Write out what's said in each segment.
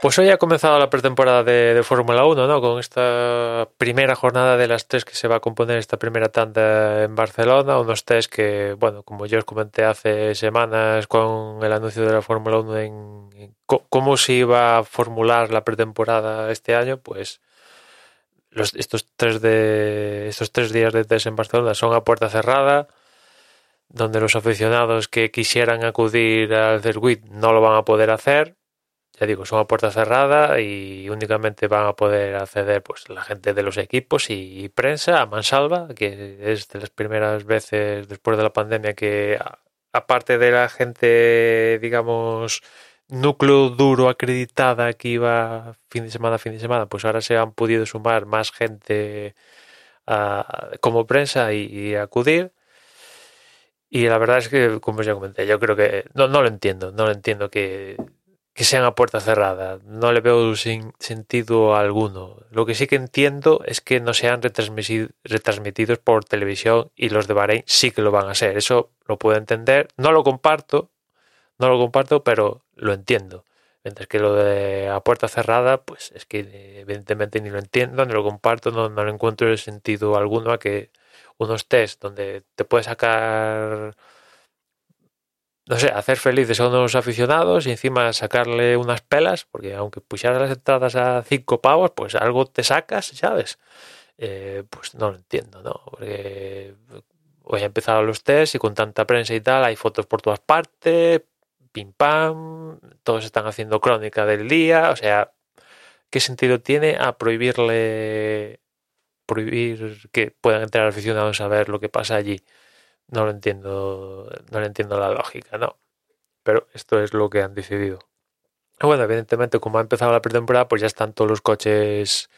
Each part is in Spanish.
Pues hoy ha comenzado la pretemporada de, Fórmula 1, ¿no? Con esta primera jornada de las tres que se va a componer esta primera tanda en Barcelona, unos test que, bueno, como yo os comenté hace semanas con el anuncio de la Fórmula 1 en, cómo se iba a formular la pretemporada este año, pues los, estos tres de estos tres días de test en Barcelona son a puerta cerrada, donde los aficionados que quisieran acudir al circuit no lo van a poder hacer ya digo, son a puerta cerrada y únicamente van a poder acceder pues la gente de los equipos y, prensa a mansalva, que es de las primeras veces después de la pandemia que aparte de la gente, digamos, núcleo duro acreditada que iba fin de semana a fin de semana, pues ahora se han podido sumar más gente como prensa y, acudir. Y la verdad es que, como ya comenté, yo creo que no, no lo entiendo, no lo entiendo que que sean a puerta cerrada. No le veo sin sentido alguno. Lo que sí que entiendo es que no sean retransmitidos por televisión y los de Bahrein sí que lo van a ser. Eso lo puedo entender. No lo comparto, no lo comparto, pero lo entiendo. Mientras que lo de a puerta cerrada, pues es que evidentemente ni lo entiendo, ni lo comparto, no, no le encuentro sentido alguno a que unos test donde te puedes sacar no sé, hacer felices a unos aficionados y encima sacarle unas pelas, porque aunque pusieras las entradas a cinco pavos, pues algo te sacas, ¿sabes? Eh, pues no lo entiendo, ¿no? Porque hoy han empezado los test y con tanta prensa y tal, hay fotos por todas partes, pim pam, todos están haciendo crónica del día, o sea, ¿qué sentido tiene a prohibirle, prohibir que puedan entrar aficionados a ver lo que pasa allí? No lo entiendo, no le entiendo la lógica, ¿no? Pero esto es lo que han decidido. Bueno, evidentemente, como ha empezado la pretemporada, pues ya están todos los coches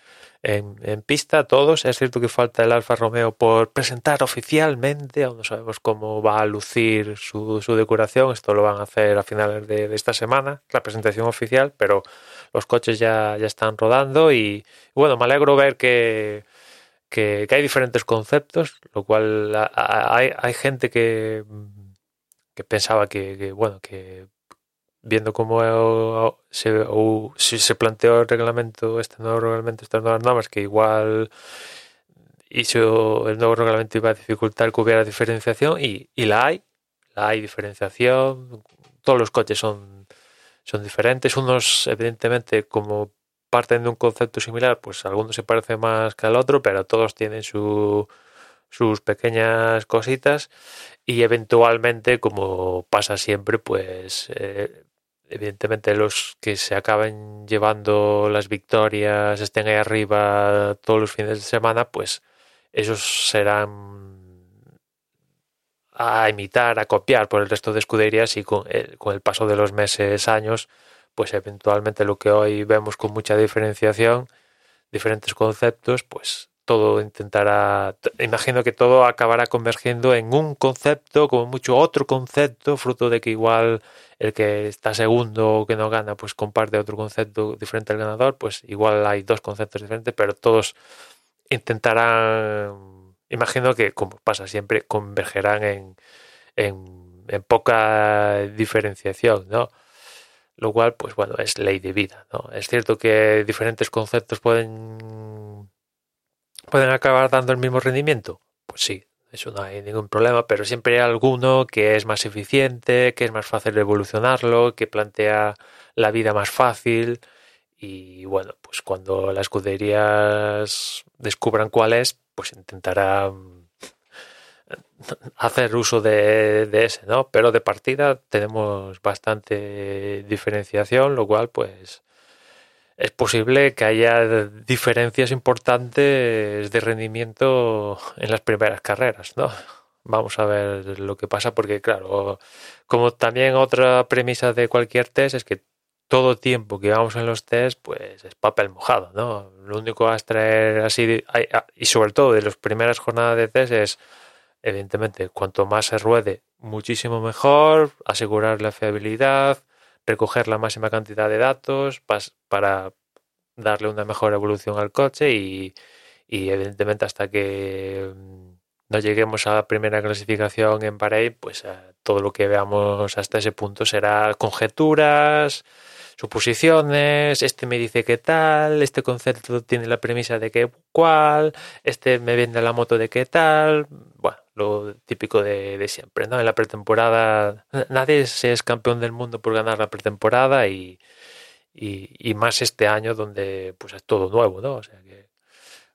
en, pista, todos. Es cierto que falta el Alfa Romeo por presentar oficialmente, aún no sabemos cómo va a lucir su, decoración. Esto lo van a hacer a finales de, esta semana, la presentación oficial, pero los coches ya, ya están rodando y bueno, me alegro ver que que, hay diferentes conceptos, lo cual hay, hay gente que, que pensaba que, bueno, que viendo cómo se, se planteó el reglamento, este nuevo reglamento, estas nuevas normas, que igual hizo el nuevo reglamento iba a dificultar que hubiera diferenciación y, y la hay, la hay diferenciación, todos los coches son, son diferentes, unos evidentemente como parten de un concepto similar, pues algunos se parece más que al otro, pero todos tienen sus pequeñas cositas. Y eventualmente, como pasa siempre, pues eh, evidentemente los que se acaben llevando las victorias, estén ahí arriba todos los fines de semana, pues esos serán a imitar, a copiar por el resto de escuderías y con el paso de los meses, años, pues eventualmente lo que hoy vemos con mucha diferenciación, diferentes conceptos, pues todo intentará, imagino que todo acabará convergiendo en un concepto, como mucho otro concepto, fruto de que igual el que está segundo o que no gana, pues comparte otro concepto diferente al ganador, pues igual hay dos conceptos diferentes, pero todos intentarán, imagino que como pasa siempre, convergerán en, en, en poca diferenciación, ¿no? Lo cual, pues bueno, es ley de vida, ¿no? Es cierto que diferentes conceptos pueden, pueden acabar dando el mismo rendimiento, pues sí, eso no hay ningún problema, pero siempre hay alguno que es más eficiente, que es más fácil evolucionarlo, que plantea la vida más fácil y bueno, pues cuando las escuderías descubran cuál es, pues intentarán hacer uso de, ese, ¿no? Pero de partida tenemos bastante diferenciación, lo cual pues es posible que haya diferencias importantes de rendimiento en las primeras carreras, ¿no? Vamos a ver lo que pasa porque claro, como también otra premisa de cualquier test es que todo tiempo que vamos en los test pues es papel mojado, ¿no? Lo único a extraer así y sobre todo de las primeras jornadas de test es Evidentemente, cuanto más se ruede, muchísimo mejor, asegurar la fiabilidad, recoger la máxima cantidad de datos para darle una mejor evolución al coche y, evidentemente hasta que mm, no lleguemos a la primera clasificación en Bahrein, pues eh, todo lo que veamos hasta ese punto será conjeturas, suposiciones, este me dice qué tal, este concepto tiene la premisa de qué cuál, este me vende la moto de qué tal, lo típico de, siempre, ¿no? En la pretemporada, nadie es campeón del mundo por ganar la pretemporada y, y, más este año donde pues es todo nuevo, ¿no? O sea que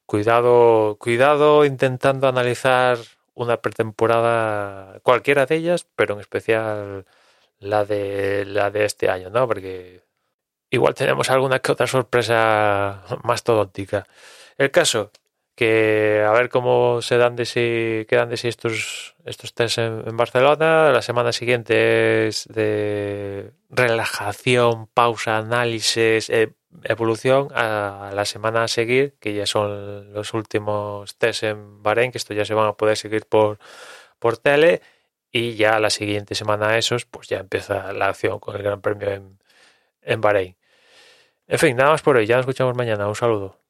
cuidado, cuidado intentando analizar una pretemporada, cualquiera de ellas, pero en especial la de la de este año, ¿no? Porque igual tenemos alguna que otra sorpresa más todóntica. El caso que a ver cómo se dan de quedan de si estos estos test en, Barcelona. La semana siguiente es de relajación, pausa, análisis, eh, evolución a la semana a seguir, que ya son los últimos test en Bahrein, que esto ya se van a poder seguir por, por tele. Y ya la siguiente semana esos, pues ya empieza la acción con el Gran Premio en, en Bahrein. En fin, nada más por hoy. Ya nos escuchamos mañana. Un saludo.